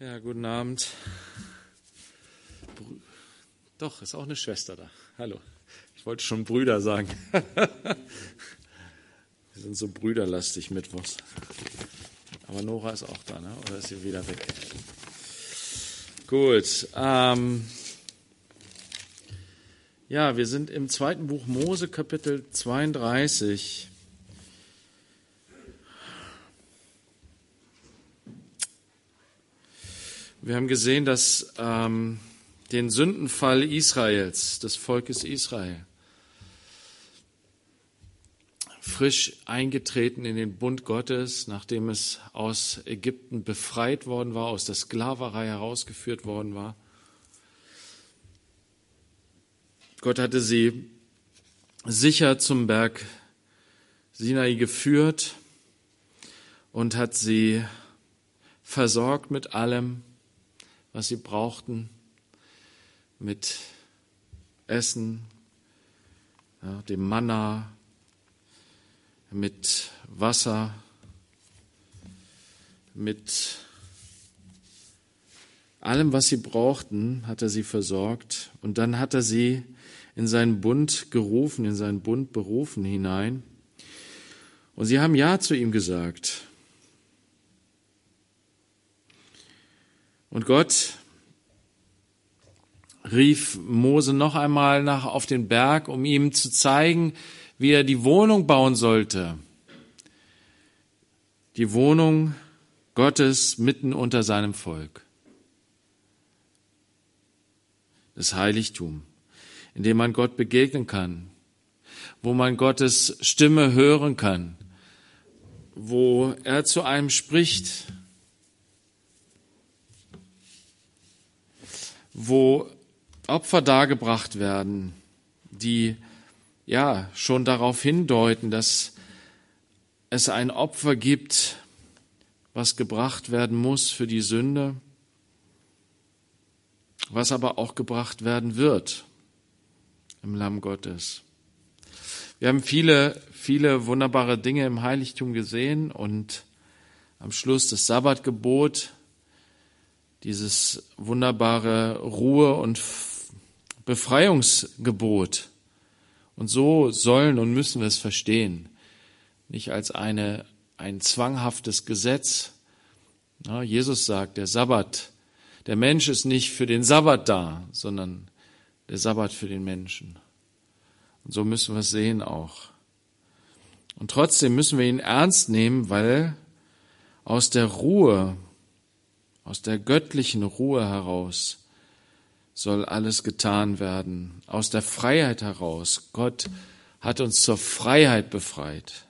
Ja, guten Abend. Doch, ist auch eine Schwester da. Hallo. Ich wollte schon Brüder sagen. Wir sind so brüderlastig mittwochs. Aber Nora ist auch da, ne? oder ist sie wieder weg? Gut. Ähm, ja, wir sind im zweiten Buch Mose, Kapitel 32. Wir haben gesehen, dass ähm, den Sündenfall Israels, des Volkes Israel, frisch eingetreten in den Bund Gottes, nachdem es aus Ägypten befreit worden war, aus der Sklaverei herausgeführt worden war. Gott hatte sie sicher zum Berg Sinai geführt und hat sie versorgt mit allem, was sie brauchten, mit Essen, ja, dem Manna, mit Wasser, mit allem, was sie brauchten, hat er sie versorgt. Und dann hat er sie in seinen Bund gerufen, in seinen Bund berufen hinein. Und sie haben Ja zu ihm gesagt. Und Gott rief Mose noch einmal nach auf den Berg, um ihm zu zeigen, wie er die Wohnung bauen sollte. Die Wohnung Gottes mitten unter seinem Volk. Das Heiligtum, in dem man Gott begegnen kann, wo man Gottes Stimme hören kann, wo er zu einem spricht, wo Opfer dargebracht werden, die ja schon darauf hindeuten, dass es ein Opfer gibt, was gebracht werden muss für die Sünde, was aber auch gebracht werden wird im Lamm Gottes. Wir haben viele, viele wunderbare Dinge im Heiligtum gesehen und am Schluss das Sabbatgebot dieses wunderbare Ruhe- und Befreiungsgebot. Und so sollen und müssen wir es verstehen. Nicht als eine, ein zwanghaftes Gesetz. Ja, Jesus sagt, der Sabbat, der Mensch ist nicht für den Sabbat da, sondern der Sabbat für den Menschen. Und so müssen wir es sehen auch. Und trotzdem müssen wir ihn ernst nehmen, weil aus der Ruhe aus der göttlichen Ruhe heraus soll alles getan werden. Aus der Freiheit heraus. Gott hat uns zur Freiheit befreit.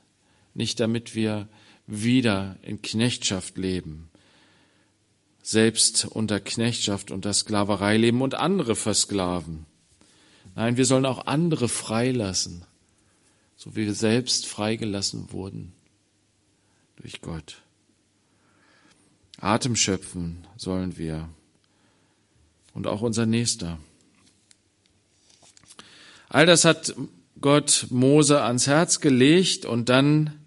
Nicht damit wir wieder in Knechtschaft leben. Selbst unter Knechtschaft, unter Sklaverei leben und andere versklaven. Nein, wir sollen auch andere freilassen, so wie wir selbst freigelassen wurden durch Gott. Atem schöpfen sollen wir. Und auch unser Nächster. All das hat Gott Mose ans Herz gelegt und dann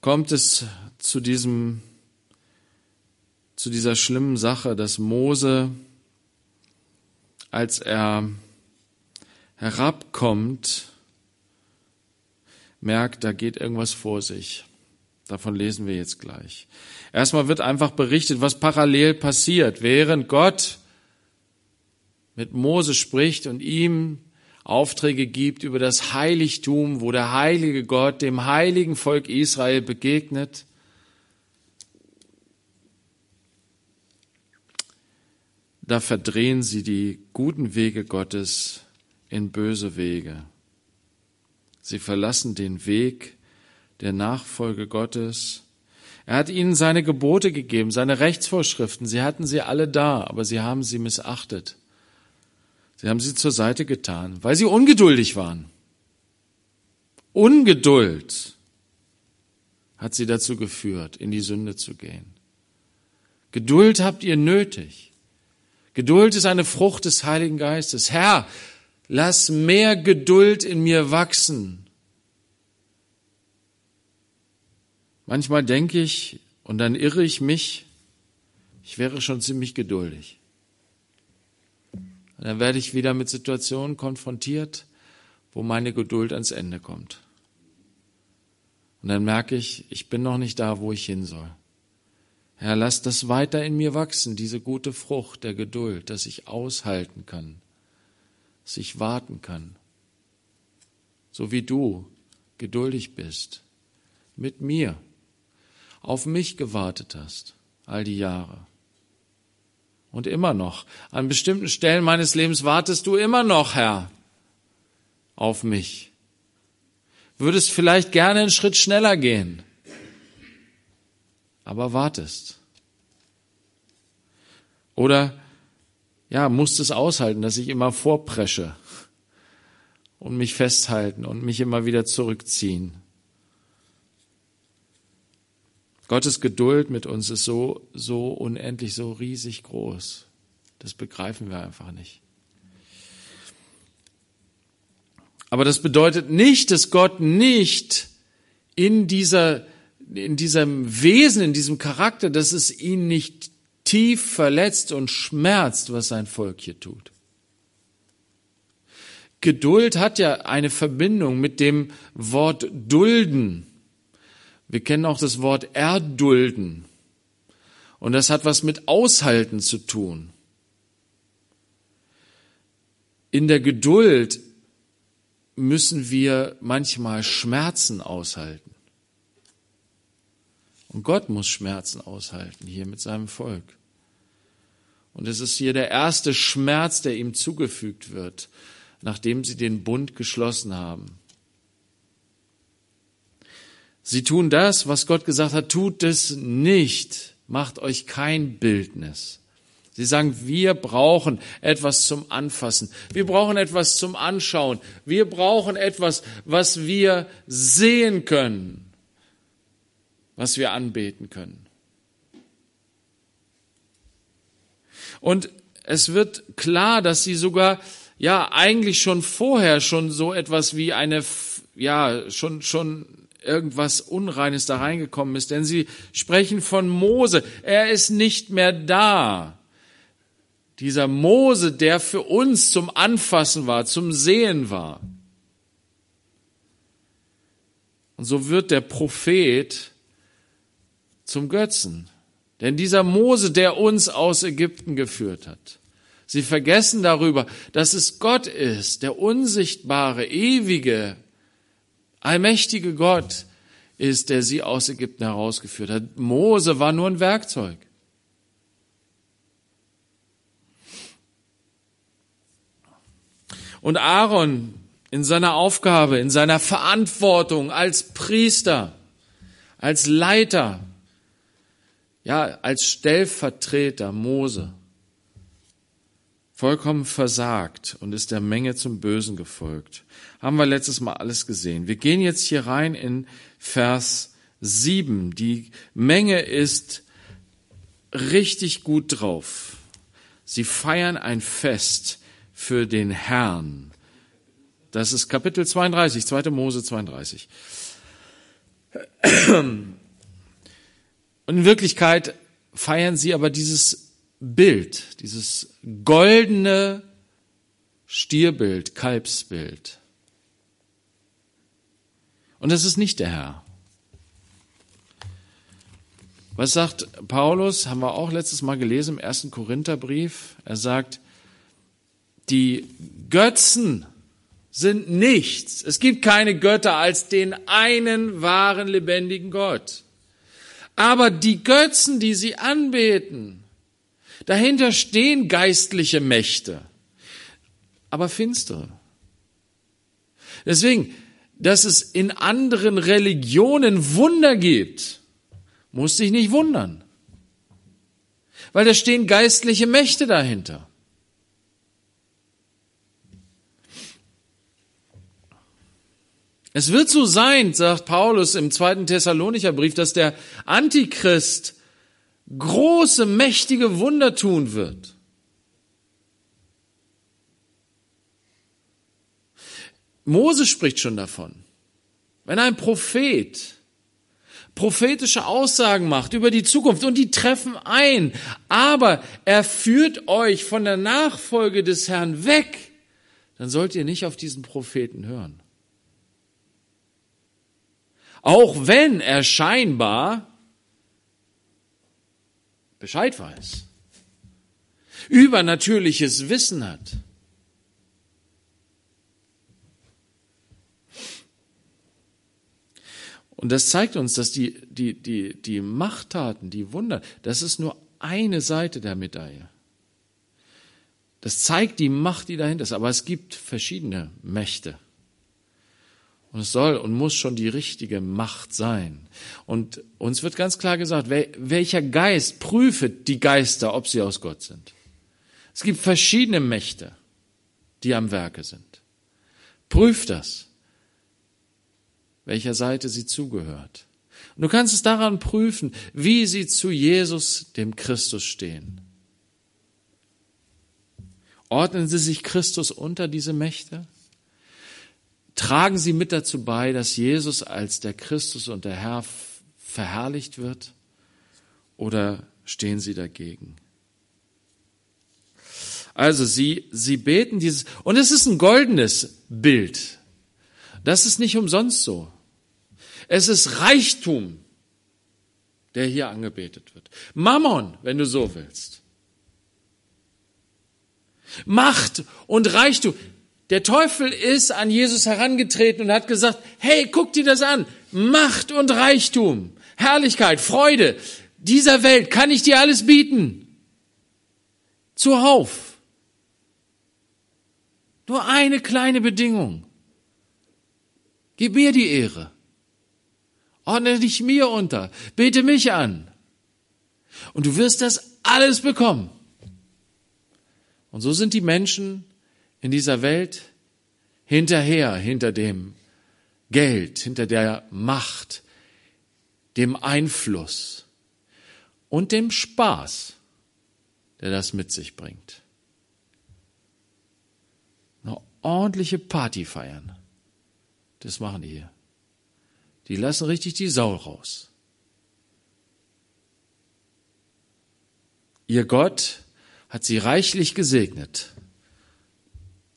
kommt es zu diesem, zu dieser schlimmen Sache, dass Mose, als er herabkommt, merkt, da geht irgendwas vor sich. Davon lesen wir jetzt gleich. Erstmal wird einfach berichtet, was parallel passiert. Während Gott mit Mose spricht und ihm Aufträge gibt über das Heiligtum, wo der heilige Gott dem heiligen Volk Israel begegnet, da verdrehen sie die guten Wege Gottes in böse Wege. Sie verlassen den Weg, der Nachfolge Gottes. Er hat ihnen seine Gebote gegeben, seine Rechtsvorschriften. Sie hatten sie alle da, aber sie haben sie missachtet. Sie haben sie zur Seite getan, weil sie ungeduldig waren. Ungeduld hat sie dazu geführt, in die Sünde zu gehen. Geduld habt ihr nötig. Geduld ist eine Frucht des Heiligen Geistes. Herr, lass mehr Geduld in mir wachsen. Manchmal denke ich, und dann irre ich mich, Ich wäre schon ziemlich geduldig. Und dann werde ich wieder mit Situationen konfrontiert, wo meine Geduld ans Ende kommt. Und dann merke ich, ich bin noch nicht da, wo ich hin soll. Herr, lass das weiter in mir wachsen, diese gute Frucht der Geduld, dass ich aushalten kann, dass ich warten kann, so wie du geduldig bist, mit mir, auf mich gewartet hast, all die Jahre. Und immer noch, an bestimmten Stellen meines Lebens wartest du immer noch, Herr, auf mich. Würdest vielleicht gerne einen Schritt schneller gehen, aber wartest. Oder ja, musst es aushalten, dass ich immer vorpresche und mich festhalten und mich immer wieder zurückziehen. Gottes Geduld mit uns ist so, so unendlich, so riesig groß. Das begreifen wir einfach nicht. Aber das bedeutet nicht, dass Gott nicht in dieser, in diesem Wesen, in diesem Charakter, dass es ihn nicht tief verletzt und schmerzt, was sein Volk hier tut. Geduld hat ja eine Verbindung mit dem Wort dulden. Wir kennen auch das Wort erdulden. Und das hat was mit Aushalten zu tun. In der Geduld müssen wir manchmal Schmerzen aushalten. Und Gott muss Schmerzen aushalten hier mit seinem Volk. Und es ist hier der erste Schmerz, der ihm zugefügt wird, nachdem sie den Bund geschlossen haben. Sie tun das, was Gott gesagt hat, tut es nicht, macht euch kein Bildnis. Sie sagen, wir brauchen etwas zum Anfassen. Wir brauchen etwas zum Anschauen. Wir brauchen etwas, was wir sehen können, was wir anbeten können. Und es wird klar, dass sie sogar, ja, eigentlich schon vorher schon so etwas wie eine, ja, schon, schon irgendwas Unreines da reingekommen ist, denn sie sprechen von Mose. Er ist nicht mehr da. Dieser Mose, der für uns zum Anfassen war, zum Sehen war. Und so wird der Prophet zum Götzen. Denn dieser Mose, der uns aus Ägypten geführt hat, sie vergessen darüber, dass es Gott ist, der unsichtbare, ewige, allmächtige Gott ist, der sie aus Ägypten herausgeführt hat. Mose war nur ein Werkzeug. Und Aaron in seiner Aufgabe, in seiner Verantwortung als Priester, als Leiter, ja, als Stellvertreter Mose, vollkommen versagt und ist der Menge zum Bösen gefolgt. Haben wir letztes Mal alles gesehen. Wir gehen jetzt hier rein in Vers 7. Die Menge ist richtig gut drauf. Sie feiern ein Fest für den Herrn. Das ist Kapitel 32, 2. Mose 32. Und in Wirklichkeit feiern sie aber dieses Bild, dieses goldene Stierbild, Kalbsbild. Und das ist nicht der Herr. Was sagt Paulus? Haben wir auch letztes Mal gelesen im ersten Korintherbrief. Er sagt, die Götzen sind nichts. Es gibt keine Götter als den einen wahren lebendigen Gott. Aber die Götzen, die sie anbeten, Dahinter stehen geistliche Mächte, aber finstere. Deswegen, dass es in anderen Religionen Wunder gibt, muss dich nicht wundern. Weil da stehen geistliche Mächte dahinter. Es wird so sein, sagt Paulus im zweiten Thessalonicher Brief, dass der Antichrist große, mächtige Wunder tun wird. Mose spricht schon davon. Wenn ein Prophet prophetische Aussagen macht über die Zukunft und die treffen ein. Aber er führt euch von der Nachfolge des Herrn weg. Dann sollt ihr nicht auf diesen Propheten hören. Auch wenn er scheinbar Bescheid weiß, übernatürliches Wissen hat. Und das zeigt uns, dass die, die, die, die Machttaten, die Wunder, das ist nur eine Seite der Medaille. Das zeigt die Macht, die dahinter ist. Aber es gibt verschiedene Mächte. Und es soll und muss schon die richtige Macht sein. Und uns wird ganz klar gesagt, welcher Geist prüfet die Geister, ob sie aus Gott sind. Es gibt verschiedene Mächte, die am Werke sind. Prüf das welcher Seite sie zugehört. Und du kannst es daran prüfen, wie sie zu Jesus, dem Christus, stehen. Ordnen sie sich Christus unter diese Mächte? Tragen sie mit dazu bei, dass Jesus als der Christus und der Herr verherrlicht wird? Oder stehen sie dagegen? Also sie, sie beten dieses, und es ist ein goldenes Bild. Das ist nicht umsonst so. Es ist Reichtum, der hier angebetet wird. Mammon, wenn du so willst. Macht und Reichtum. Der Teufel ist an Jesus herangetreten und hat gesagt, hey, guck dir das an. Macht und Reichtum, Herrlichkeit, Freude dieser Welt kann ich dir alles bieten. Zuhauf. Nur eine kleine Bedingung. Gib mir die Ehre. Ordne dich mir unter. Bete mich an. Und du wirst das alles bekommen. Und so sind die Menschen in dieser Welt hinterher, hinter dem Geld, hinter der Macht, dem Einfluss und dem Spaß, der das mit sich bringt. Eine ordentliche Party feiern. Das machen die hier. Die lassen richtig die Sau raus. Ihr Gott hat sie reichlich gesegnet.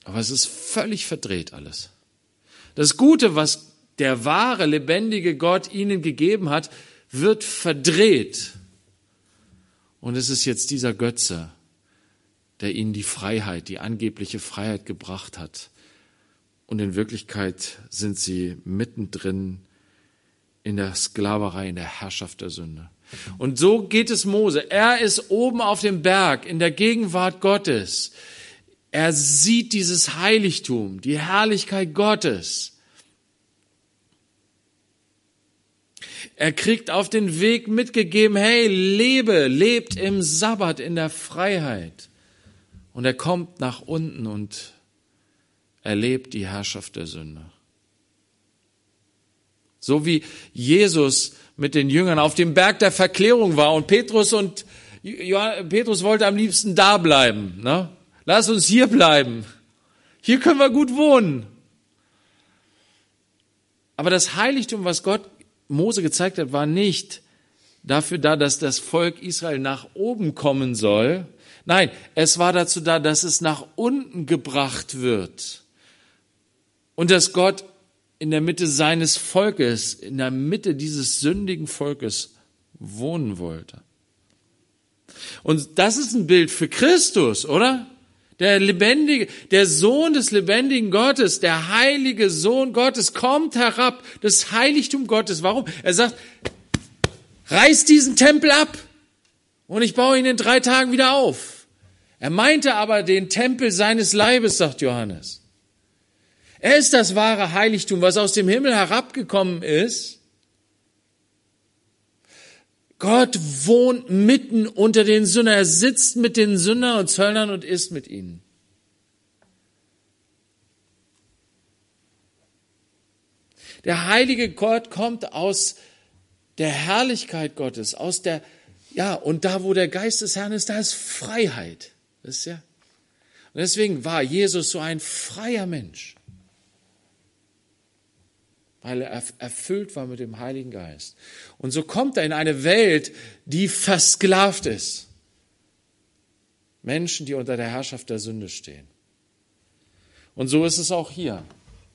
Aber es ist völlig verdreht alles. Das Gute, was der wahre, lebendige Gott ihnen gegeben hat, wird verdreht. Und es ist jetzt dieser Götze, der ihnen die Freiheit, die angebliche Freiheit gebracht hat. Und in Wirklichkeit sind sie mittendrin in der Sklaverei, in der Herrschaft der Sünde. Und so geht es Mose. Er ist oben auf dem Berg in der Gegenwart Gottes. Er sieht dieses Heiligtum, die Herrlichkeit Gottes. Er kriegt auf den Weg mitgegeben, hey, lebe, lebt im Sabbat, in der Freiheit. Und er kommt nach unten und erlebt die Herrschaft der Sünde. So wie Jesus mit den Jüngern auf dem Berg der Verklärung war und Petrus und Petrus wollte am liebsten da bleiben. Ne? Lass uns hier bleiben. Hier können wir gut wohnen. Aber das Heiligtum, was Gott Mose gezeigt hat, war nicht dafür da, dass das Volk Israel nach oben kommen soll. Nein, es war dazu da, dass es nach unten gebracht wird. Und dass Gott in der Mitte seines Volkes, in der Mitte dieses sündigen Volkes wohnen wollte. Und das ist ein Bild für Christus, oder? Der lebendige, der Sohn des lebendigen Gottes, der heilige Sohn Gottes kommt herab, das Heiligtum Gottes. Warum? Er sagt, reiß diesen Tempel ab und ich baue ihn in drei Tagen wieder auf. Er meinte aber den Tempel seines Leibes, sagt Johannes. Er ist das wahre Heiligtum, was aus dem Himmel herabgekommen ist. Gott wohnt mitten unter den Sündern. Er sitzt mit den Sündern und Zöllnern und isst mit ihnen. Der heilige Gott kommt aus der Herrlichkeit Gottes, aus der, ja, und da, wo der Geist des Herrn ist, da ist Freiheit. Ist ja. Und deswegen war Jesus so ein freier Mensch weil er erfüllt war mit dem Heiligen Geist. Und so kommt er in eine Welt, die versklavt ist. Menschen, die unter der Herrschaft der Sünde stehen. Und so ist es auch hier.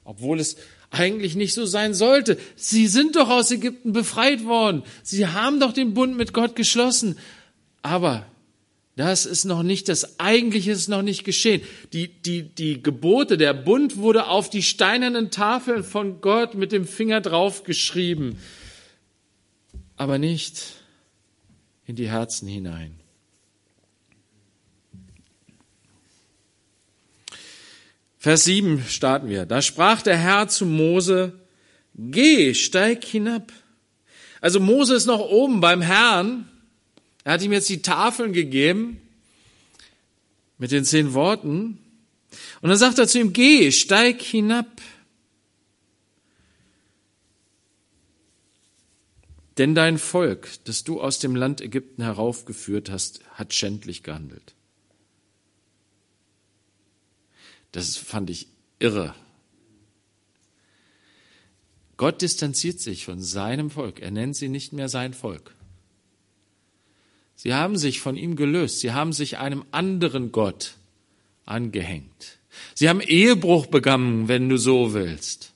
Obwohl es eigentlich nicht so sein sollte. Sie sind doch aus Ägypten befreit worden. Sie haben doch den Bund mit Gott geschlossen. Aber das ist noch nicht, das Eigentliche ist noch nicht geschehen. Die, die, die Gebote, der Bund wurde auf die steinernen Tafeln von Gott mit dem Finger drauf geschrieben, aber nicht in die Herzen hinein. Vers 7 starten wir. Da sprach der Herr zu Mose, geh, steig hinab. Also Mose ist noch oben beim Herrn. Er hat ihm jetzt die Tafeln gegeben mit den zehn Worten. Und dann sagt er zu ihm, geh, steig hinab. Denn dein Volk, das du aus dem Land Ägypten heraufgeführt hast, hat schändlich gehandelt. Das fand ich irre. Gott distanziert sich von seinem Volk. Er nennt sie nicht mehr sein Volk. Sie haben sich von ihm gelöst. Sie haben sich einem anderen Gott angehängt. Sie haben Ehebruch begangen, wenn du so willst.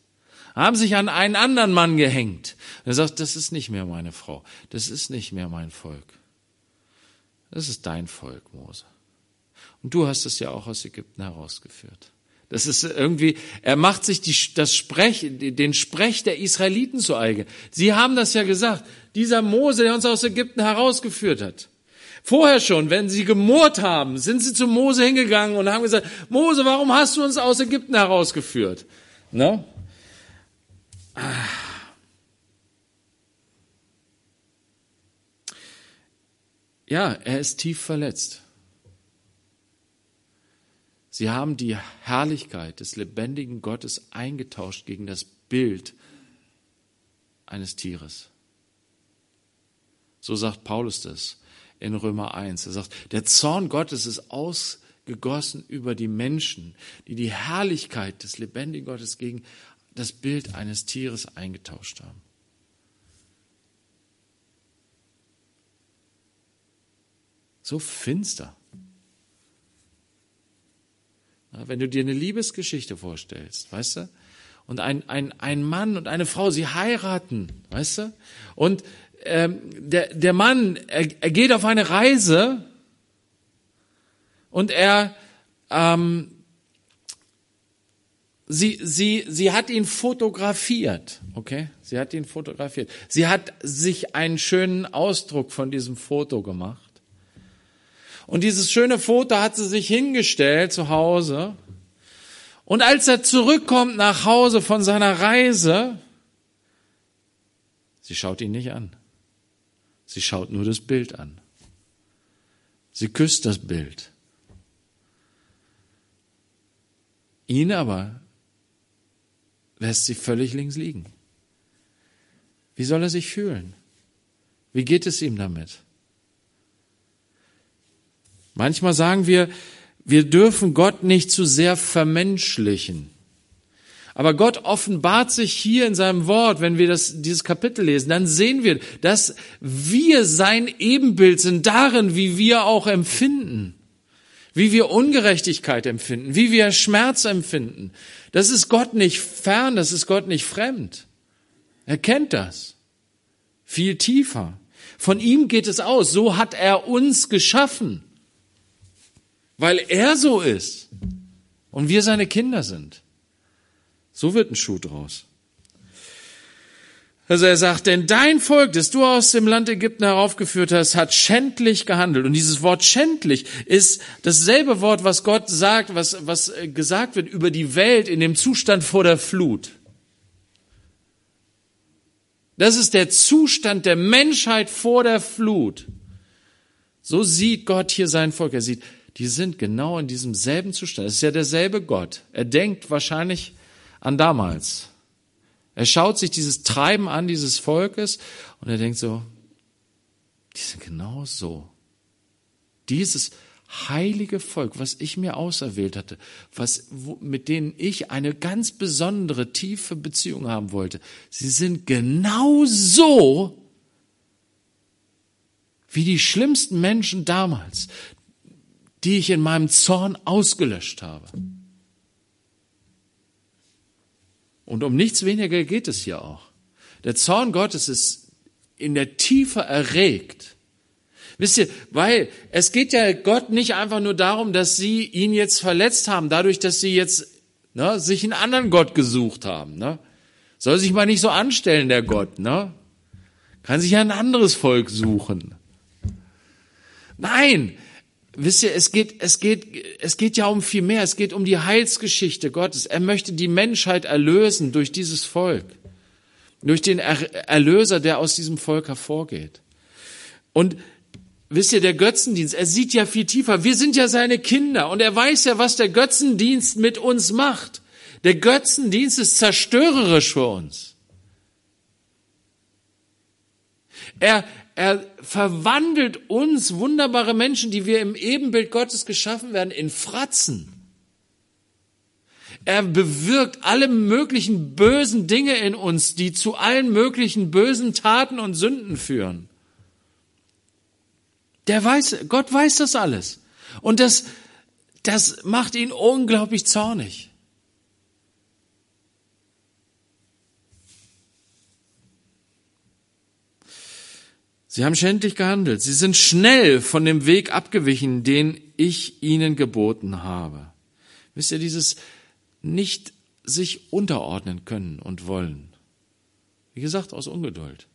Haben sich an einen anderen Mann gehängt. Und er sagt, das ist nicht mehr meine Frau. Das ist nicht mehr mein Volk. Das ist dein Volk, Mose. Und du hast es ja auch aus Ägypten herausgeführt. Das ist irgendwie, er macht sich die, das Sprech, den Sprech der Israeliten zu eigen. Sie haben das ja gesagt. Dieser Mose, der uns aus Ägypten herausgeführt hat. Vorher schon, wenn sie gemurrt haben, sind sie zu Mose hingegangen und haben gesagt, Mose, warum hast du uns aus Ägypten herausgeführt? Ne? Ja, er ist tief verletzt. Sie haben die Herrlichkeit des lebendigen Gottes eingetauscht gegen das Bild eines Tieres. So sagt Paulus das in Römer 1. Er sagt, der Zorn Gottes ist ausgegossen über die Menschen, die die Herrlichkeit des lebendigen Gottes gegen das Bild eines Tieres eingetauscht haben. So finster. Wenn du dir eine Liebesgeschichte vorstellst, weißt du? Und ein, ein, ein Mann und eine Frau, sie heiraten, weißt du? Und ähm, der, der Mann, er, er geht auf eine Reise und er, ähm, sie, sie, sie hat ihn fotografiert, okay? Sie hat ihn fotografiert. Sie hat sich einen schönen Ausdruck von diesem Foto gemacht. Und dieses schöne Foto hat sie sich hingestellt zu Hause. Und als er zurückkommt nach Hause von seiner Reise, sie schaut ihn nicht an. Sie schaut nur das Bild an. Sie küsst das Bild. Ihn aber lässt sie völlig links liegen. Wie soll er sich fühlen? Wie geht es ihm damit? Manchmal sagen wir, wir dürfen Gott nicht zu sehr vermenschlichen. Aber Gott offenbart sich hier in seinem Wort, wenn wir das, dieses Kapitel lesen, dann sehen wir, dass wir sein Ebenbild sind darin, wie wir auch empfinden, wie wir Ungerechtigkeit empfinden, wie wir Schmerz empfinden. Das ist Gott nicht fern, das ist Gott nicht fremd. Er kennt das. Viel tiefer. Von ihm geht es aus. So hat er uns geschaffen weil er so ist und wir seine Kinder sind. So wird ein Schuh draus. Also er sagt, denn dein Volk, das du aus dem Land Ägypten heraufgeführt hast, hat schändlich gehandelt. Und dieses Wort schändlich ist dasselbe Wort, was Gott sagt, was, was gesagt wird über die Welt in dem Zustand vor der Flut. Das ist der Zustand der Menschheit vor der Flut. So sieht Gott hier sein Volk. Er sieht, die sind genau in diesem selben Zustand. Es ist ja derselbe Gott. Er denkt wahrscheinlich an damals. Er schaut sich dieses Treiben an dieses Volkes und er denkt so, die sind genau so. Dieses heilige Volk, was ich mir auserwählt hatte, was, mit denen ich eine ganz besondere, tiefe Beziehung haben wollte, sie sind genau so wie die schlimmsten Menschen damals, die ich in meinem Zorn ausgelöscht habe. Und um nichts weniger geht es hier auch. Der Zorn Gottes ist in der Tiefe erregt. Wisst ihr, weil es geht ja Gott nicht einfach nur darum, dass sie ihn jetzt verletzt haben, dadurch, dass sie jetzt ne, sich einen anderen Gott gesucht haben. Ne? Soll sich mal nicht so anstellen, der Gott. Ne? Kann sich ja ein anderes Volk suchen. Nein, wisst ihr, es geht, es geht, es geht ja um viel mehr. Es geht um die Heilsgeschichte Gottes. Er möchte die Menschheit erlösen durch dieses Volk. Durch den Erlöser, der aus diesem Volk hervorgeht. Und wisst ihr, der Götzendienst, er sieht ja viel tiefer. Wir sind ja seine Kinder und er weiß ja, was der Götzendienst mit uns macht. Der Götzendienst ist zerstörerisch für uns. Er, er verwandelt uns, wunderbare Menschen, die wir im Ebenbild Gottes geschaffen werden, in Fratzen. Er bewirkt alle möglichen bösen Dinge in uns, die zu allen möglichen bösen Taten und Sünden führen. Der weiß, Gott weiß das alles. Und das, das macht ihn unglaublich zornig. Sie haben schändlich gehandelt. Sie sind schnell von dem Weg abgewichen, den ich ihnen geboten habe. Wisst ihr, dieses nicht sich unterordnen können und wollen. Wie gesagt, aus Ungeduld.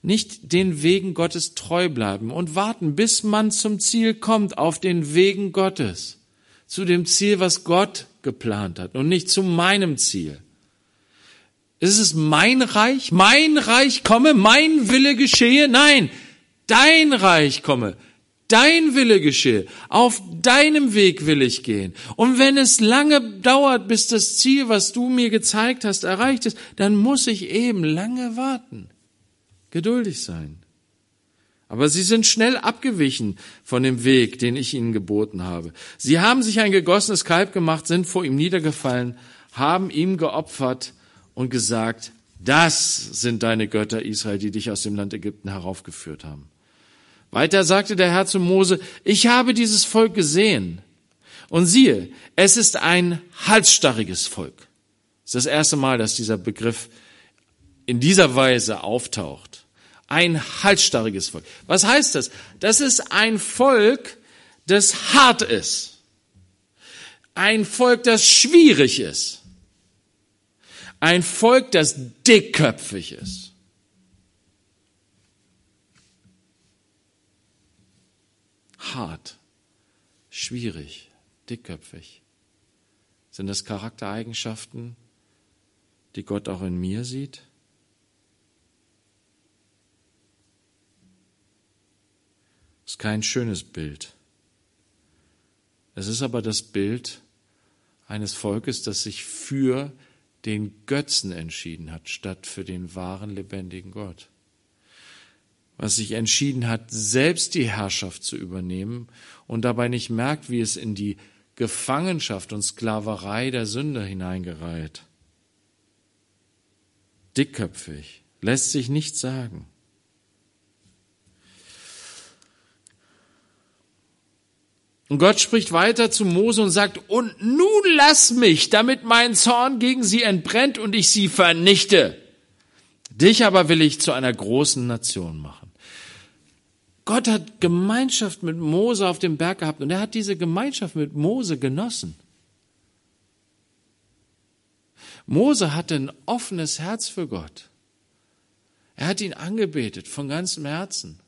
Nicht den Wegen Gottes treu bleiben und warten, bis man zum Ziel kommt, auf den Wegen Gottes. Zu dem Ziel, was Gott geplant hat und nicht zu meinem Ziel. Ist es mein Reich? Mein Reich komme, mein Wille geschehe? Nein, dein Reich komme, dein Wille geschehe. Auf deinem Weg will ich gehen. Und wenn es lange dauert, bis das Ziel, was du mir gezeigt hast, erreicht ist, dann muss ich eben lange warten. Geduldig sein. Aber sie sind schnell abgewichen von dem Weg, den ich ihnen geboten habe. Sie haben sich ein gegossenes Kalb gemacht, sind vor ihm niedergefallen, haben ihm geopfert und gesagt, das sind deine Götter Israel, die dich aus dem Land Ägypten heraufgeführt haben. Weiter sagte der Herr zu Mose, ich habe dieses Volk gesehen. Und siehe, es ist ein halsstarriges Volk. Das ist das erste Mal, dass dieser Begriff in dieser Weise auftaucht. Ein halsstarriges Volk. Was heißt das? Das ist ein Volk, das hart ist. Ein Volk, das schwierig ist. Ein Volk, das dickköpfig ist. Hart, schwierig, dickköpfig. Sind das Charaktereigenschaften, die Gott auch in mir sieht? Ist kein schönes Bild. Es ist aber das Bild eines Volkes, das sich für den Götzen entschieden hat, statt für den wahren, lebendigen Gott. Was sich entschieden hat, selbst die Herrschaft zu übernehmen und dabei nicht merkt, wie es in die Gefangenschaft und Sklaverei der Sünder hineingereiht. Dickköpfig, lässt sich nicht sagen. Und Gott spricht weiter zu Mose und sagt, und nun lass mich, damit mein Zorn gegen sie entbrennt und ich sie vernichte. Dich aber will ich zu einer großen Nation machen. Gott hat Gemeinschaft mit Mose auf dem Berg gehabt und er hat diese Gemeinschaft mit Mose genossen. Mose hatte ein offenes Herz für Gott. Er hat ihn angebetet von ganzem Herzen.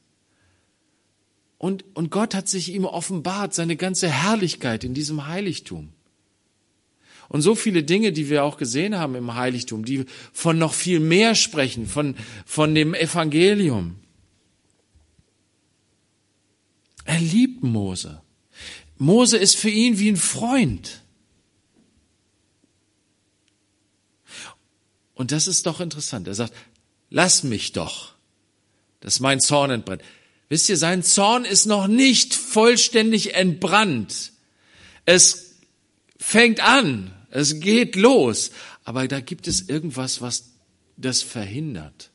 Und, und Gott hat sich ihm offenbart, seine ganze Herrlichkeit in diesem Heiligtum. Und so viele Dinge, die wir auch gesehen haben im Heiligtum, die von noch viel mehr sprechen, von, von dem Evangelium. Er liebt Mose. Mose ist für ihn wie ein Freund. Und das ist doch interessant. Er sagt, lass mich doch, dass mein Zorn entbrennt. Wisst ihr, sein Zorn ist noch nicht vollständig entbrannt. Es fängt an, es geht los, aber da gibt es irgendwas, was das verhindert.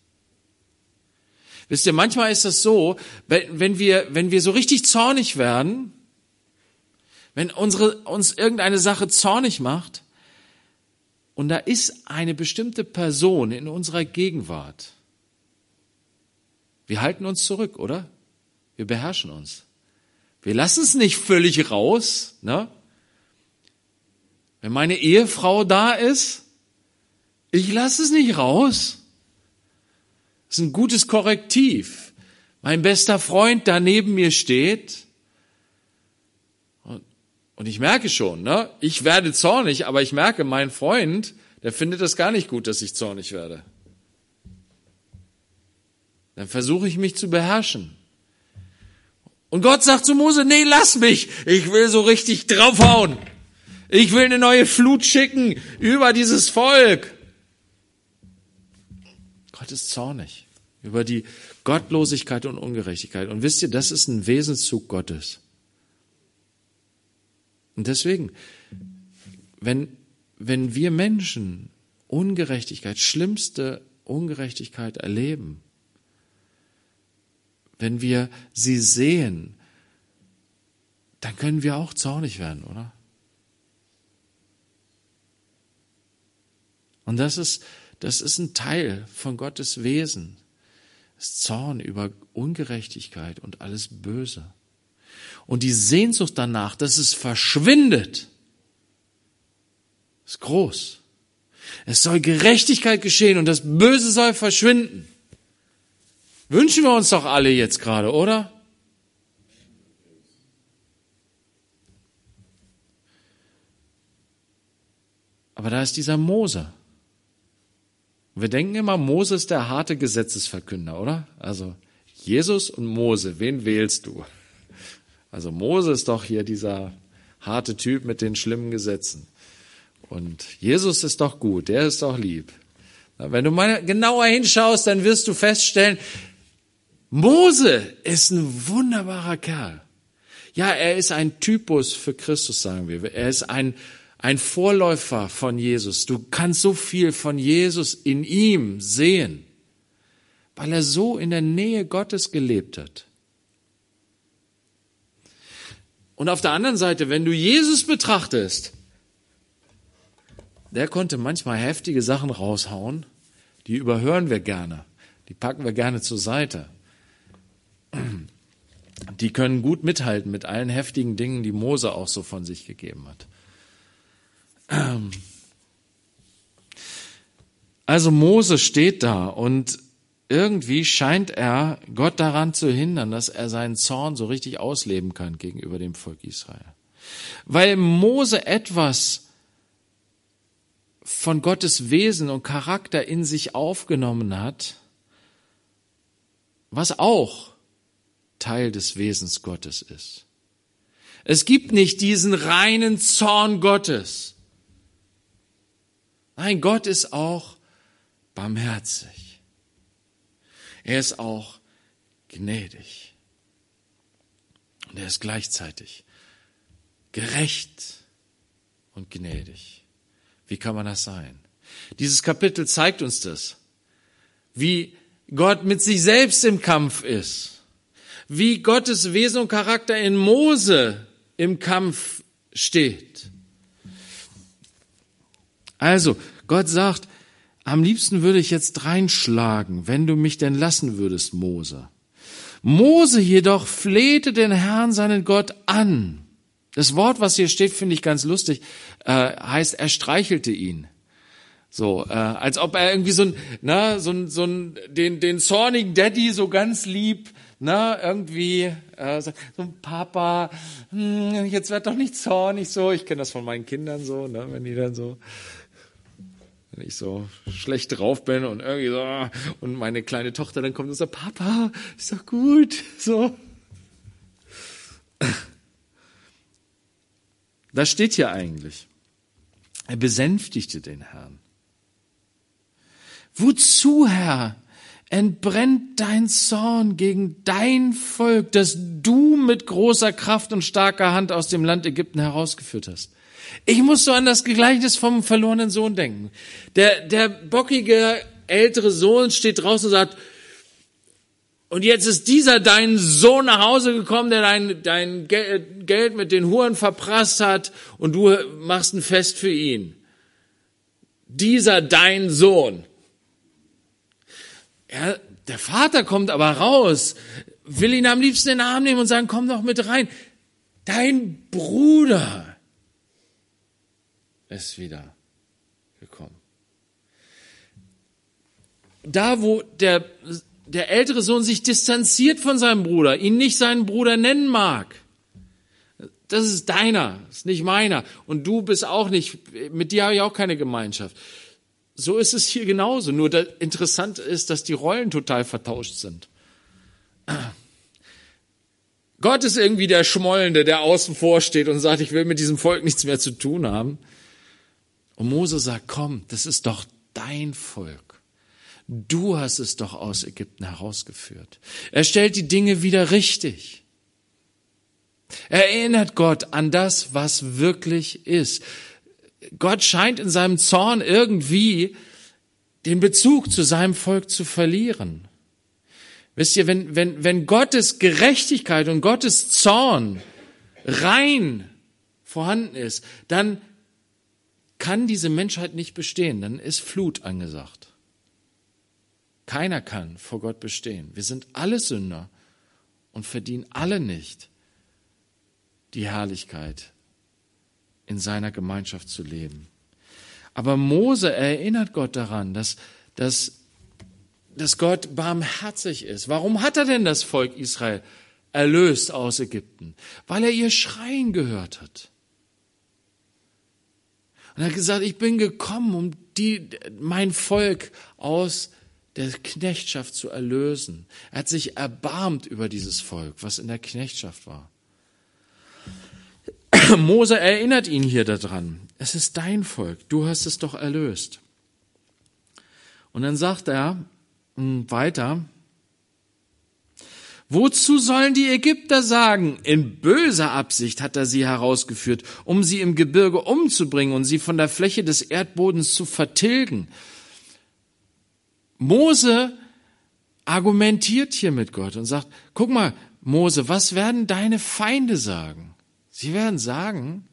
Wisst ihr, manchmal ist das so, wenn, wir, wenn wir so richtig zornig werden, wenn unsere, uns irgendeine Sache zornig macht, und da ist eine bestimmte Person in unserer Gegenwart, wir halten uns zurück, oder? Wir beherrschen uns. Wir lassen es nicht völlig raus. Ne? Wenn meine Ehefrau da ist, ich lasse es nicht raus. Das ist ein gutes Korrektiv. Mein bester Freund da neben mir steht. Und, und ich merke schon, ne? ich werde zornig, aber ich merke, mein Freund, der findet das gar nicht gut, dass ich zornig werde. Dann versuche ich mich zu beherrschen. Und Gott sagt zu Mose, nee, lass mich. Ich will so richtig draufhauen. Ich will eine neue Flut schicken über dieses Volk. Gott ist zornig über die Gottlosigkeit und Ungerechtigkeit. Und wisst ihr, das ist ein Wesenszug Gottes. Und deswegen, wenn, wenn wir Menschen Ungerechtigkeit, schlimmste Ungerechtigkeit erleben, wenn wir sie sehen, dann können wir auch zornig werden, oder? Und das ist, das ist ein Teil von Gottes Wesen. Das Zorn über Ungerechtigkeit und alles Böse. Und die Sehnsucht danach, dass es verschwindet, ist groß. Es soll Gerechtigkeit geschehen und das Böse soll verschwinden. Wünschen wir uns doch alle jetzt gerade, oder? Aber da ist dieser Mose. Wir denken immer, Mose ist der harte Gesetzesverkünder, oder? Also Jesus und Mose, wen wählst du? Also Mose ist doch hier dieser harte Typ mit den schlimmen Gesetzen. Und Jesus ist doch gut, der ist doch lieb. Wenn du mal genauer hinschaust, dann wirst du feststellen, Mose ist ein wunderbarer Kerl. Ja, er ist ein Typus für Christus, sagen wir. Er ist ein, ein Vorläufer von Jesus. Du kannst so viel von Jesus in ihm sehen, weil er so in der Nähe Gottes gelebt hat. Und auf der anderen Seite, wenn du Jesus betrachtest, der konnte manchmal heftige Sachen raushauen, die überhören wir gerne, die packen wir gerne zur Seite die können gut mithalten mit allen heftigen Dingen, die Mose auch so von sich gegeben hat. Also Mose steht da und irgendwie scheint er Gott daran zu hindern, dass er seinen Zorn so richtig ausleben kann gegenüber dem Volk Israel. Weil Mose etwas von Gottes Wesen und Charakter in sich aufgenommen hat, was auch Teil des Wesens Gottes ist. Es gibt nicht diesen reinen Zorn Gottes. Nein, Gott ist auch barmherzig. Er ist auch gnädig. Und er ist gleichzeitig gerecht und gnädig. Wie kann man das sein? Dieses Kapitel zeigt uns das, wie Gott mit sich selbst im Kampf ist wie Gottes Wesen und Charakter in Mose im Kampf steht. Also, Gott sagt, am liebsten würde ich jetzt reinschlagen, wenn du mich denn lassen würdest, Mose. Mose jedoch flehte den Herrn, seinen Gott, an. Das Wort, was hier steht, finde ich ganz lustig, äh, heißt, er streichelte ihn. So, äh, als ob er irgendwie so ein, na, so ein, so ein, den, den zornigen Daddy so ganz lieb ne, irgendwie äh, so ein Papa, hm, jetzt wird doch nicht zornig so. Ich kenne das von meinen Kindern so, ne, wenn die dann so wenn ich so schlecht drauf bin und irgendwie so und meine kleine Tochter dann kommt und sagt, Papa, ist doch gut, so. Das steht hier eigentlich. Er besänftigte den Herrn. Wozu, Herr? Entbrennt dein Zorn gegen dein Volk, das du mit großer Kraft und starker Hand aus dem Land Ägypten herausgeführt hast. Ich muss so an das Gleichnis vom verlorenen Sohn denken. Der, der bockige ältere Sohn steht draußen und sagt, und jetzt ist dieser dein Sohn nach Hause gekommen, der dein, dein Geld mit den Huren verprasst hat und du machst ein Fest für ihn. Dieser dein Sohn. Ja, der Vater kommt aber raus, will ihn am liebsten in den Arm nehmen und sagen, komm doch mit rein. Dein Bruder ist wieder gekommen. Da, wo der, der ältere Sohn sich distanziert von seinem Bruder, ihn nicht seinen Bruder nennen mag, das ist deiner, ist nicht meiner. Und du bist auch nicht, mit dir habe ich auch keine Gemeinschaft. So ist es hier genauso. Nur interessant ist, dass die Rollen total vertauscht sind. Gott ist irgendwie der Schmollende, der außen vor steht und sagt, ich will mit diesem Volk nichts mehr zu tun haben. Und Mose sagt, komm, das ist doch dein Volk. Du hast es doch aus Ägypten herausgeführt. Er stellt die Dinge wieder richtig. Er erinnert Gott an das, was wirklich ist. Gott scheint in seinem Zorn irgendwie den Bezug zu seinem Volk zu verlieren. Wisst ihr, wenn, wenn, wenn Gottes Gerechtigkeit und Gottes Zorn rein vorhanden ist, dann kann diese Menschheit nicht bestehen, dann ist Flut angesagt. Keiner kann vor Gott bestehen. Wir sind alle Sünder und verdienen alle nicht die Herrlichkeit in seiner Gemeinschaft zu leben. Aber Mose erinnert Gott daran, dass, dass, dass Gott barmherzig ist. Warum hat er denn das Volk Israel erlöst aus Ägypten? Weil er ihr Schreien gehört hat. Und er hat gesagt, ich bin gekommen, um die, mein Volk aus der Knechtschaft zu erlösen. Er hat sich erbarmt über dieses Volk, was in der Knechtschaft war. Mose erinnert ihn hier daran. Es ist dein Volk. Du hast es doch erlöst. Und dann sagt er hm, weiter, Wozu sollen die Ägypter sagen, in böser Absicht hat er sie herausgeführt, um sie im Gebirge umzubringen und sie von der Fläche des Erdbodens zu vertilgen? Mose argumentiert hier mit Gott und sagt, guck mal, Mose, was werden deine Feinde sagen? Sie werden sagen,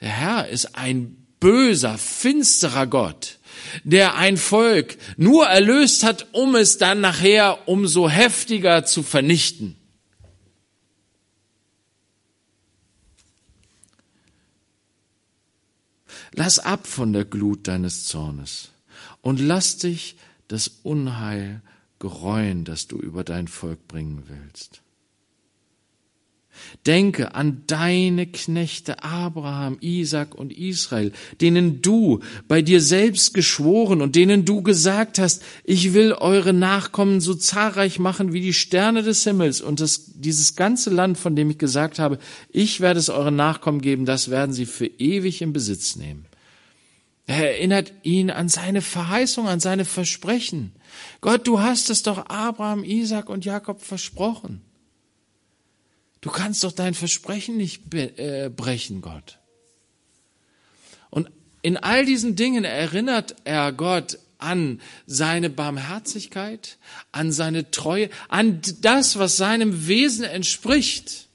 der Herr ist ein böser, finsterer Gott, der ein Volk nur erlöst hat, um es dann nachher umso heftiger zu vernichten. Lass ab von der Glut deines Zornes und lass dich das Unheil gereuen, das du über dein Volk bringen willst. Denke an deine Knechte Abraham, Isaac und Israel, denen du bei dir selbst geschworen und denen du gesagt hast, ich will eure Nachkommen so zahlreich machen wie die Sterne des Himmels und das, dieses ganze Land, von dem ich gesagt habe, ich werde es euren Nachkommen geben, das werden sie für ewig in Besitz nehmen. Er erinnert ihn an seine Verheißung, an seine Versprechen. Gott, du hast es doch Abraham, Isaac und Jakob versprochen. Du kannst doch dein Versprechen nicht äh, brechen, Gott. Und in all diesen Dingen erinnert er Gott an seine Barmherzigkeit, an seine Treue, an das, was seinem Wesen entspricht.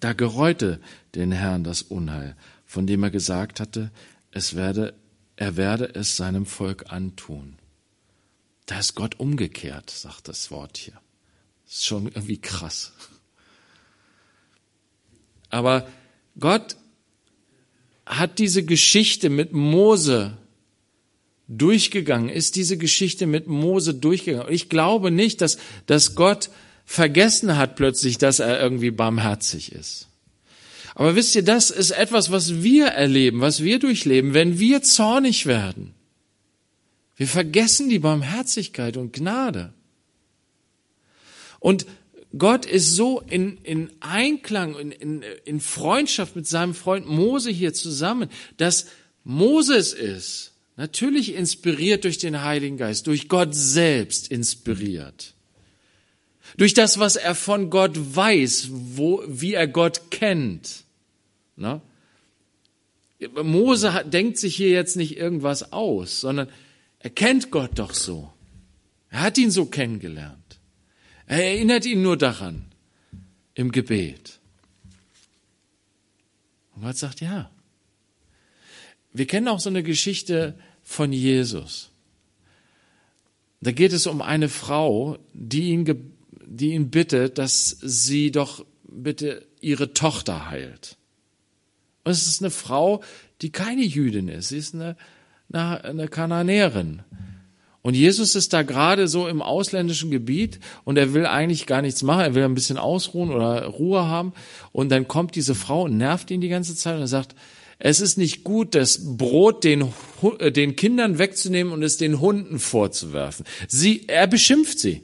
Da gereute den Herrn das Unheil, von dem er gesagt hatte, es werde, er werde es seinem Volk antun. Da ist Gott umgekehrt, sagt das Wort hier. Das ist schon irgendwie krass. Aber Gott hat diese Geschichte mit Mose durchgegangen, ist diese Geschichte mit Mose durchgegangen. Ich glaube nicht, dass, dass Gott vergessen hat plötzlich, dass er irgendwie barmherzig ist. Aber wisst ihr, das ist etwas, was wir erleben, was wir durchleben, wenn wir zornig werden. Wir vergessen die Barmherzigkeit und Gnade. Und Gott ist so in, in Einklang, in, in, in Freundschaft mit seinem Freund Mose hier zusammen, dass Moses ist, Natürlich inspiriert durch den Heiligen Geist, durch Gott selbst inspiriert. Durch das, was er von Gott weiß, wo, wie er Gott kennt. Na? Mose hat, denkt sich hier jetzt nicht irgendwas aus, sondern er kennt Gott doch so. Er hat ihn so kennengelernt. Er erinnert ihn nur daran im Gebet. Und Gott sagt, ja. Wir kennen auch so eine Geschichte von Jesus. Da geht es um eine Frau, die ihn, die ihn bittet, dass sie doch bitte ihre Tochter heilt. Und es ist eine Frau, die keine Jüdin ist. Sie ist eine, eine, Kananäerin. Und Jesus ist da gerade so im ausländischen Gebiet und er will eigentlich gar nichts machen. Er will ein bisschen ausruhen oder Ruhe haben. Und dann kommt diese Frau und nervt ihn die ganze Zeit und er sagt, es ist nicht gut, das Brot den, äh, den Kindern wegzunehmen und es den Hunden vorzuwerfen. Sie, er beschimpft sie.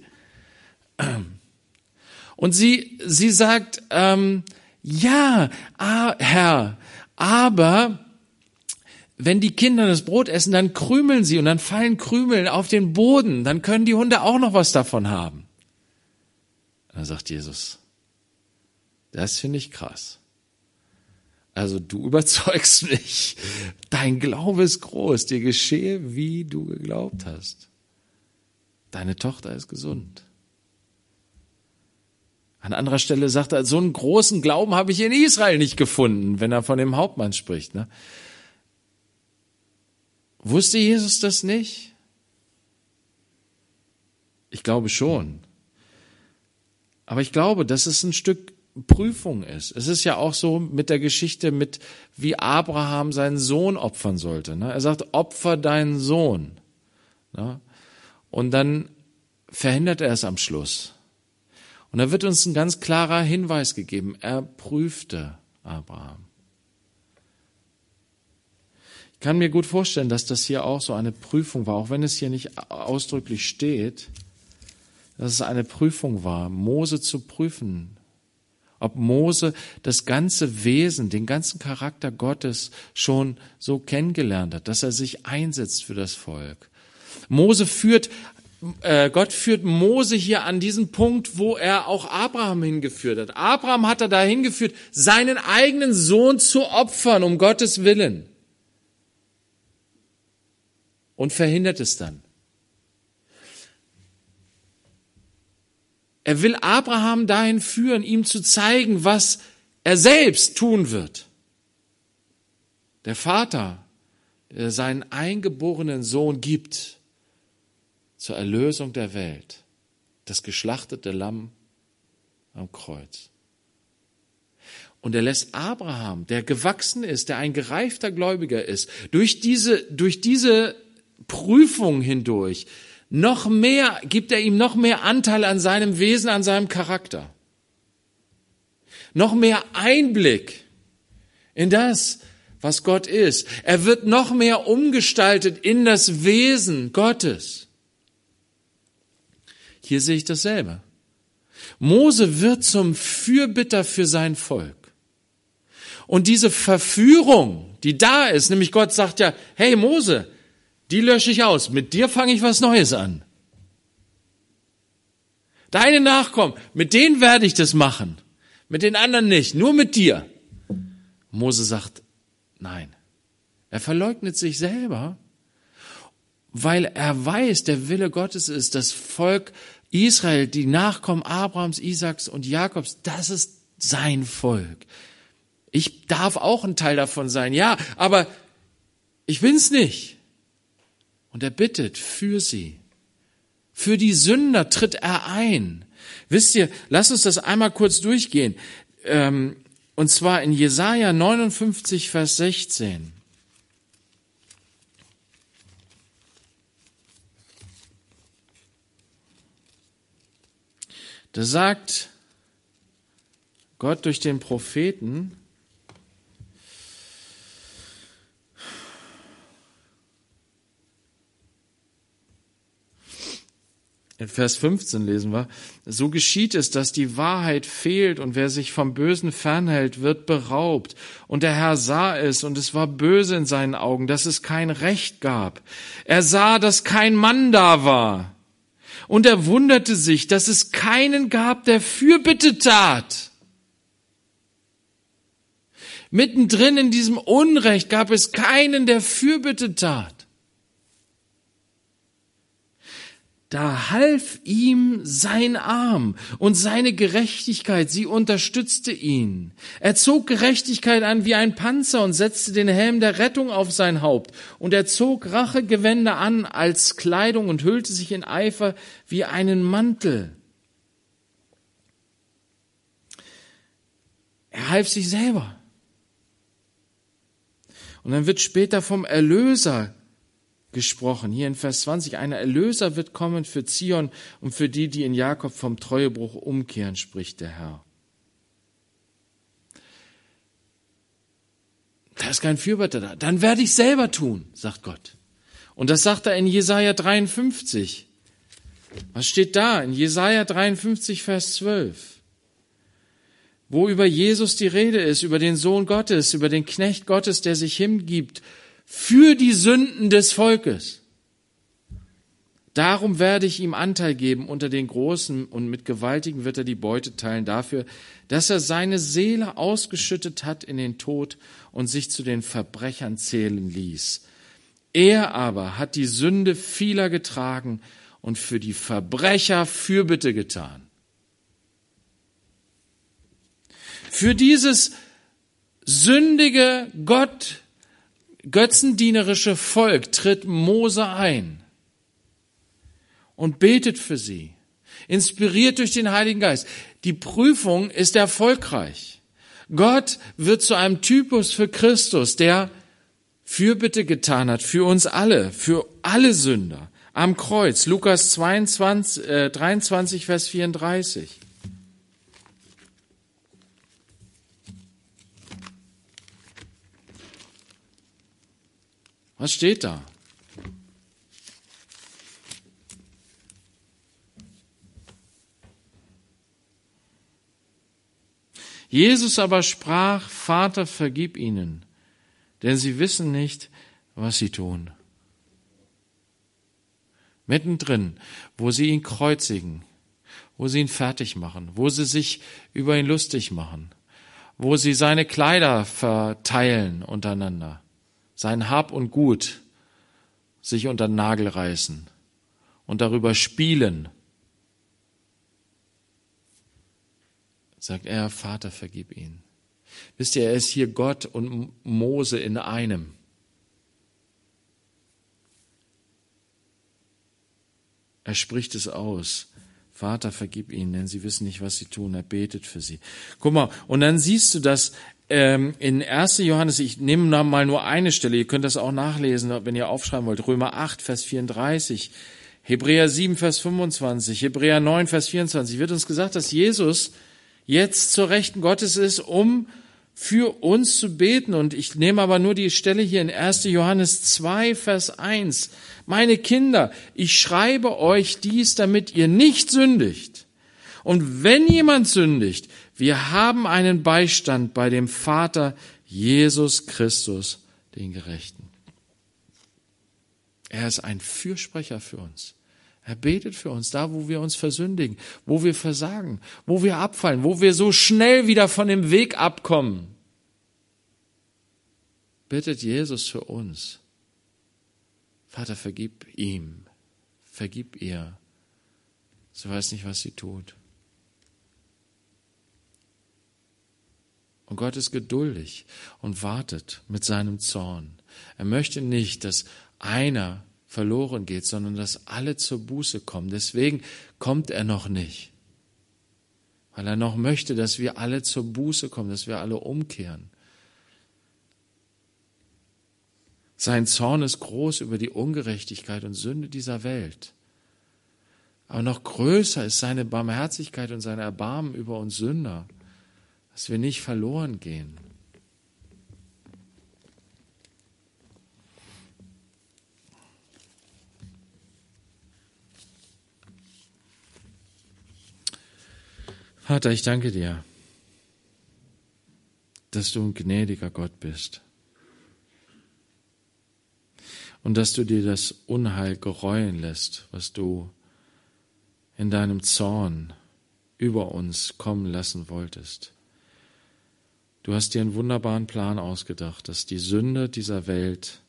Und sie, sie sagt, ähm, ja, ah, Herr, aber wenn die Kinder das Brot essen, dann krümeln sie und dann fallen Krümel auf den Boden, dann können die Hunde auch noch was davon haben. Dann sagt Jesus, das finde ich krass. Also du überzeugst mich. Dein Glaube ist groß. Dir geschehe, wie du geglaubt hast. Deine Tochter ist gesund. An anderer Stelle sagt er, so einen großen Glauben habe ich in Israel nicht gefunden, wenn er von dem Hauptmann spricht. Ne? Wusste Jesus das nicht? Ich glaube schon. Aber ich glaube, dass es ein Stück Prüfung ist. Es ist ja auch so mit der Geschichte, mit wie Abraham seinen Sohn opfern sollte. Ne? Er sagt, opfer deinen Sohn. Ne? Und dann verhindert er es am Schluss. Und da wird uns ein ganz klarer Hinweis gegeben. Er prüfte Abraham. Ich kann mir gut vorstellen, dass das hier auch so eine Prüfung war, auch wenn es hier nicht ausdrücklich steht, dass es eine Prüfung war, Mose zu prüfen, ob Mose das ganze Wesen, den ganzen Charakter Gottes schon so kennengelernt hat, dass er sich einsetzt für das Volk. Mose führt, äh, Gott führt Mose hier an diesen Punkt, wo er auch Abraham hingeführt hat. Abraham hat er dahin geführt, seinen eigenen Sohn zu opfern, um Gottes Willen. Und verhindert es dann. Er will Abraham dahin führen, ihm zu zeigen, was er selbst tun wird. Der Vater, der seinen eingeborenen Sohn gibt zur Erlösung der Welt, das geschlachtete Lamm am Kreuz. Und er lässt Abraham, der gewachsen ist, der ein gereifter Gläubiger ist, durch diese, durch diese Prüfung hindurch, noch mehr, gibt er ihm noch mehr Anteil an seinem Wesen, an seinem Charakter. Noch mehr Einblick in das, was Gott ist. Er wird noch mehr umgestaltet in das Wesen Gottes. Hier sehe ich dasselbe. Mose wird zum Fürbitter für sein Volk. Und diese Verführung, die da ist, nämlich Gott sagt ja, hey Mose, die lösche ich aus. Mit dir fange ich was Neues an. Deine Nachkommen, mit denen werde ich das machen. Mit den anderen nicht, nur mit dir. Mose sagt, nein. Er verleugnet sich selber, weil er weiß, der Wille Gottes ist, das Volk Israel, die Nachkommen Abrahams, Isaaks und Jakobs, das ist sein Volk. Ich darf auch ein Teil davon sein, ja, aber ich bin's nicht. Und er bittet für sie. Für die Sünder tritt er ein. Wisst ihr, lasst uns das einmal kurz durchgehen. Ähm, und zwar in Jesaja 59, Vers 16. Da sagt Gott durch den Propheten, In Vers 15 lesen wir, so geschieht es, dass die Wahrheit fehlt und wer sich vom Bösen fernhält, wird beraubt. Und der Herr sah es und es war böse in seinen Augen, dass es kein Recht gab. Er sah, dass kein Mann da war. Und er wunderte sich, dass es keinen gab, der Fürbitte tat. Mittendrin in diesem Unrecht gab es keinen, der Fürbitte tat. Da half ihm sein Arm und seine Gerechtigkeit, sie unterstützte ihn. Er zog Gerechtigkeit an wie ein Panzer und setzte den Helm der Rettung auf sein Haupt. Und er zog Rachegewände an als Kleidung und hüllte sich in Eifer wie einen Mantel. Er half sich selber. Und dann wird später vom Erlöser gesprochen. Hier in Vers 20, ein Erlöser wird kommen für Zion und für die, die in Jakob vom Treuebruch umkehren, spricht der Herr. Da ist kein Fürbitter da. Dann werde ich selber tun, sagt Gott. Und das sagt er in Jesaja 53. Was steht da? In Jesaja 53, Vers 12. Wo über Jesus die Rede ist, über den Sohn Gottes, über den Knecht Gottes, der sich hingibt für die Sünden des Volkes. Darum werde ich ihm Anteil geben unter den Großen und mit Gewaltigen wird er die Beute teilen dafür, dass er seine Seele ausgeschüttet hat in den Tod und sich zu den Verbrechern zählen ließ. Er aber hat die Sünde vieler getragen und für die Verbrecher Fürbitte getan. Für dieses sündige, Gott götzendienerische Volk tritt Mose ein und betet für sie, inspiriert durch den Heiligen Geist. Die Prüfung ist erfolgreich. Gott wird zu einem Typus für Christus, der Fürbitte getan hat für uns alle, für alle Sünder am Kreuz. Lukas 22, äh, 23, Vers 34. Was steht da? Jesus aber sprach, Vater, vergib ihnen, denn sie wissen nicht, was sie tun. Mittendrin, wo sie ihn kreuzigen, wo sie ihn fertig machen, wo sie sich über ihn lustig machen, wo sie seine Kleider verteilen untereinander, sein Hab und Gut sich unter den Nagel reißen und darüber spielen, sagt er, Vater, vergib ihn. Wisst ihr, er ist hier Gott und Mose in einem. Er spricht es aus. Vater, vergib ihnen, denn sie wissen nicht, was sie tun. Er betet für sie. Guck mal, und dann siehst du das ähm, in 1. Johannes, ich nehme mal nur eine Stelle, ihr könnt das auch nachlesen, wenn ihr aufschreiben wollt. Römer 8, Vers 34, Hebräer 7, Vers 25, Hebräer 9, Vers 24. Wird uns gesagt, dass Jesus jetzt zur Rechten Gottes ist, um für uns zu beten. Und ich nehme aber nur die Stelle hier in 1. Johannes 2, Vers 1. Meine Kinder, ich schreibe euch dies, damit ihr nicht sündigt. Und wenn jemand sündigt, wir haben einen Beistand bei dem Vater Jesus Christus, den Gerechten. Er ist ein Fürsprecher für uns. Er betet für uns, da wo wir uns versündigen, wo wir versagen, wo wir abfallen, wo wir so schnell wieder von dem Weg abkommen. Bittet Jesus für uns. Vater, vergib ihm, vergib ihr. Sie weiß nicht, was sie tut. Und Gott ist geduldig und wartet mit seinem Zorn. Er möchte nicht, dass einer verloren geht, sondern dass alle zur Buße kommen. Deswegen kommt er noch nicht. Weil er noch möchte, dass wir alle zur Buße kommen, dass wir alle umkehren. Sein Zorn ist groß über die Ungerechtigkeit und Sünde dieser Welt. Aber noch größer ist seine Barmherzigkeit und sein Erbarmen über uns Sünder dass wir nicht verloren gehen. Vater, ich danke dir, dass du ein gnädiger Gott bist und dass du dir das Unheil gereuen lässt, was du in deinem Zorn über uns kommen lassen wolltest. Du hast dir einen wunderbaren Plan ausgedacht, dass die Sünde dieser Welt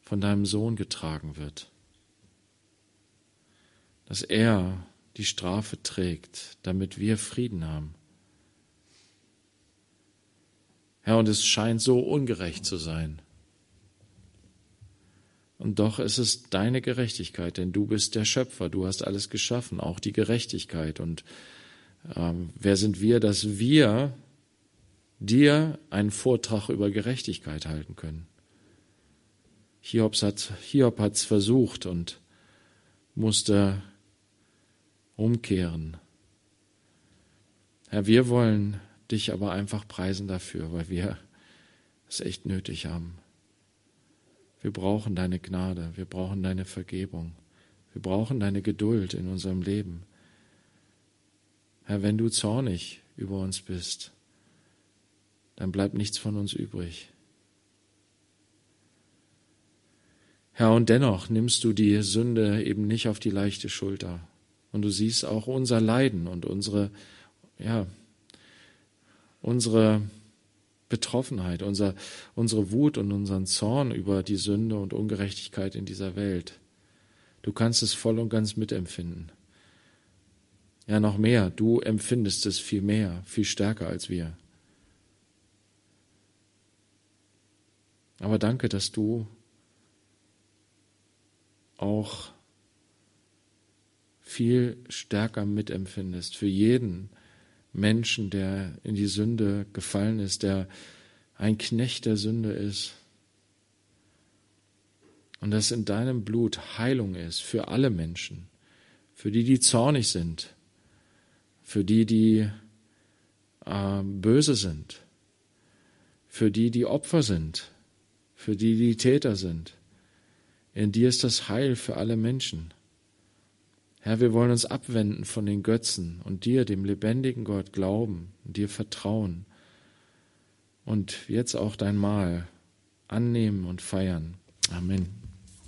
von deinem Sohn getragen wird, dass er die Strafe trägt, damit wir Frieden haben. Herr, und es scheint so ungerecht zu sein. Und doch ist es deine Gerechtigkeit, denn du bist der Schöpfer, du hast alles geschaffen, auch die Gerechtigkeit. Und ähm, wer sind wir, dass wir dir einen Vortrag über Gerechtigkeit halten können? Hiobs hat, Hiob hat's versucht und musste umkehren. Herr, wir wollen dich aber einfach preisen dafür, weil wir es echt nötig haben. Wir brauchen deine Gnade, wir brauchen deine Vergebung, wir brauchen deine Geduld in unserem Leben. Herr, wenn du zornig über uns bist, dann bleibt nichts von uns übrig. Herr, und dennoch nimmst du die Sünde eben nicht auf die leichte Schulter. Und du siehst auch unser Leiden und unsere, ja, unsere Betroffenheit, unser, unsere Wut und unseren Zorn über die Sünde und Ungerechtigkeit in dieser Welt. Du kannst es voll und ganz mitempfinden. Ja, noch mehr, du empfindest es viel mehr, viel stärker als wir. Aber danke, dass du auch viel stärker mitempfindest für jeden, Menschen, der in die Sünde gefallen ist, der ein Knecht der Sünde ist. Und dass in deinem Blut Heilung ist für alle Menschen, für die, die zornig sind, für die, die äh, böse sind, für die, die Opfer sind, für die, die Täter sind. In dir ist das Heil für alle Menschen. Herr, wir wollen uns abwenden von den Götzen und dir, dem lebendigen Gott, glauben und dir vertrauen und jetzt auch dein Mahl annehmen und feiern. Amen.